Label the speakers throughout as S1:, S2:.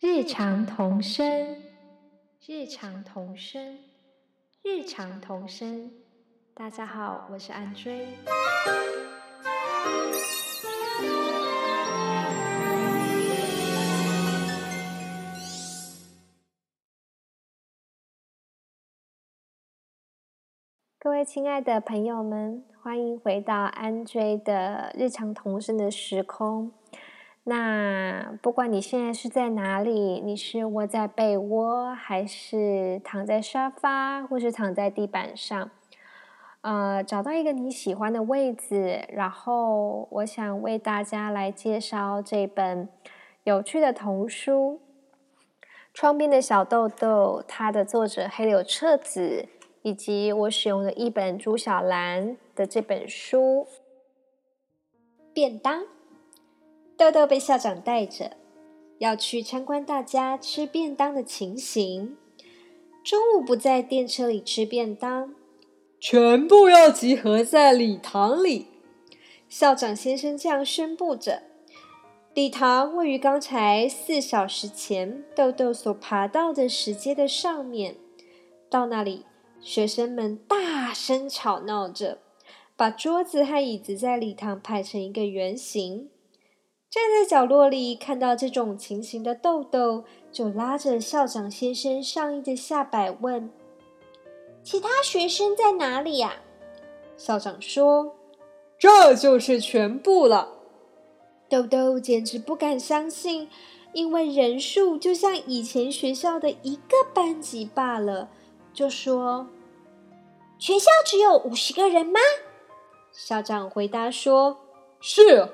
S1: 日常童声，日常童声，日常童声。大家好，我是安追。各位亲爱的朋友们，欢迎回到安追的日常童声的时空。那不管你现在是在哪里，你是窝在被窝，还是躺在沙发，或是躺在地板上，呃，找到一个你喜欢的位置，然后我想为大家来介绍这本有趣的童书《窗边的小豆豆》，它的作者黑柳彻子。以及我使用的一本朱小兰的这本书。便当，豆豆被校长带着，要去参观大家吃便当的情形。中午不在电车里吃便当，
S2: 全部要集合在礼堂里。
S1: 校长先生这样宣布着。礼堂位于刚才四小时前豆豆所爬到的石阶的上面，到那里。学生们大声吵闹着，把桌子和椅子在礼堂排成一个圆形。站在角落里看到这种情形的豆豆，就拉着校长先生上衣的下摆问：“其他学生在哪里呀？”校长说：“
S2: 这就是全部了。”
S1: 豆豆简直不敢相信，因为人数就像以前学校的一个班级罢了。就说：“全校只有五十个人吗？”校长回答说：“
S2: 是。”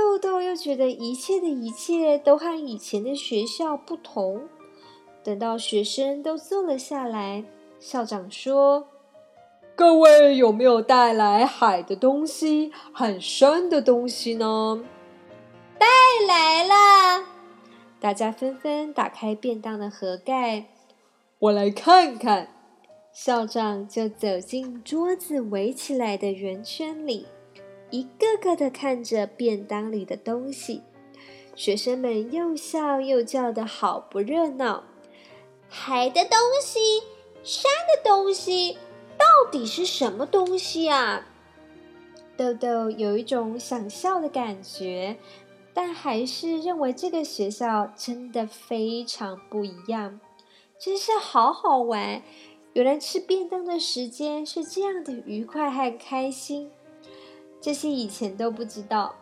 S1: 豆豆又觉得一切的一切都和以前的学校不同。等到学生都坐了下来，校长说：“
S2: 各位有没有带来海的东西和山的东西呢？”
S1: 带来了。大家纷纷打开便当的盒盖。
S2: 我来看看，
S1: 校长就走进桌子围起来的圆圈里，一个个的看着便当里的东西。学生们又笑又叫的好不热闹。海的东西，山的东西，到底是什么东西啊？豆豆有一种想笑的感觉，但还是认为这个学校真的非常不一样。真是好好玩！原来吃便当的时间是这样的愉快和开心，这些以前都不知道。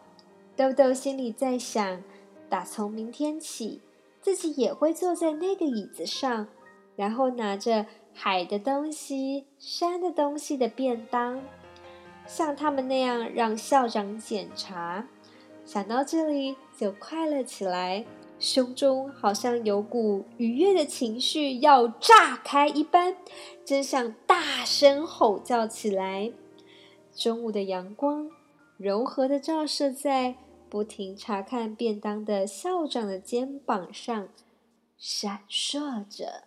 S1: 豆豆心里在想：打从明天起，自己也会坐在那个椅子上，然后拿着海的东西、山的东西的便当，像他们那样让校长检查。想到这里，就快乐起来。胸中好像有股愉悦的情绪要炸开一般，真想大声吼叫起来。中午的阳光柔和的照射在不停查看便当的校长的肩膀上，闪烁着。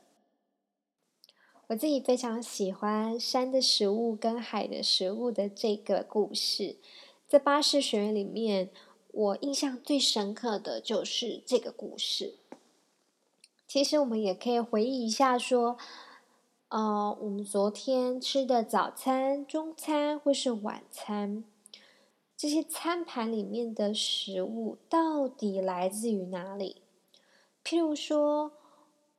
S1: 我自己非常喜欢山的食物跟海的食物的这个故事，在巴士学院里面。我印象最深刻的就是这个故事。其实我们也可以回忆一下，说，呃，我们昨天吃的早餐、中餐或是晚餐，这些餐盘里面的食物到底来自于哪里？譬如说，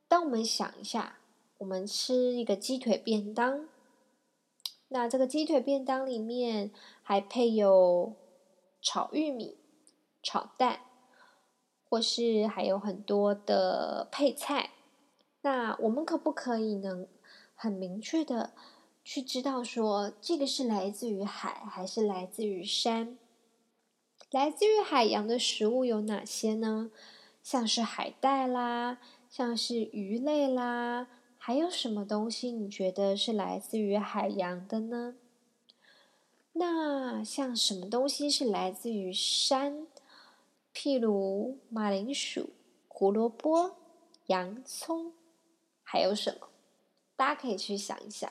S1: 当我们想一下，我们吃一个鸡腿便当，那这个鸡腿便当里面还配有炒玉米。炒蛋，或是还有很多的配菜，那我们可不可以能很明确的去知道说，这个是来自于海还是来自于山？来自于海洋的食物有哪些呢？像是海带啦，像是鱼类啦，还有什么东西你觉得是来自于海洋的呢？那像什么东西是来自于山？譬如马铃薯、胡萝卜、洋葱，还有什么？大家可以去想一想。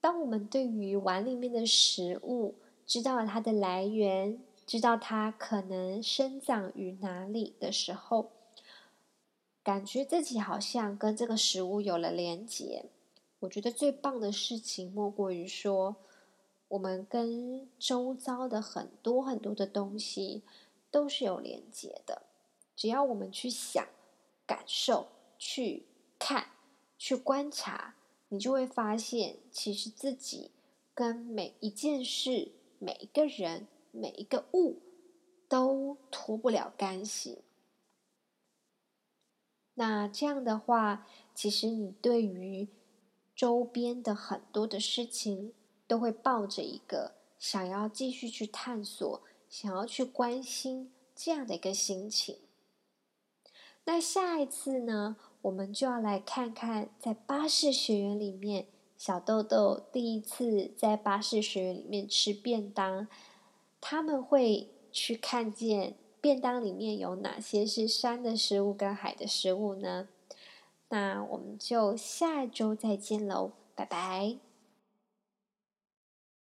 S1: 当我们对于碗里面的食物知道了它的来源，知道它可能生长于哪里的时候，感觉自己好像跟这个食物有了连结。我觉得最棒的事情莫过于说，我们跟周遭的很多很多的东西都是有连结的。只要我们去想、感受、去看、去观察，你就会发现，其实自己跟每一件事、每一个人。每一个物都脱不了干系。那这样的话，其实你对于周边的很多的事情，都会抱着一个想要继续去探索、想要去关心这样的一个心情。那下一次呢，我们就要来看看，在巴士学园里面，小豆豆第一次在巴士学园里面吃便当。他们会去看见便当里面有哪些是山的食物跟海的食物呢？那我们就下周再见喽，拜拜。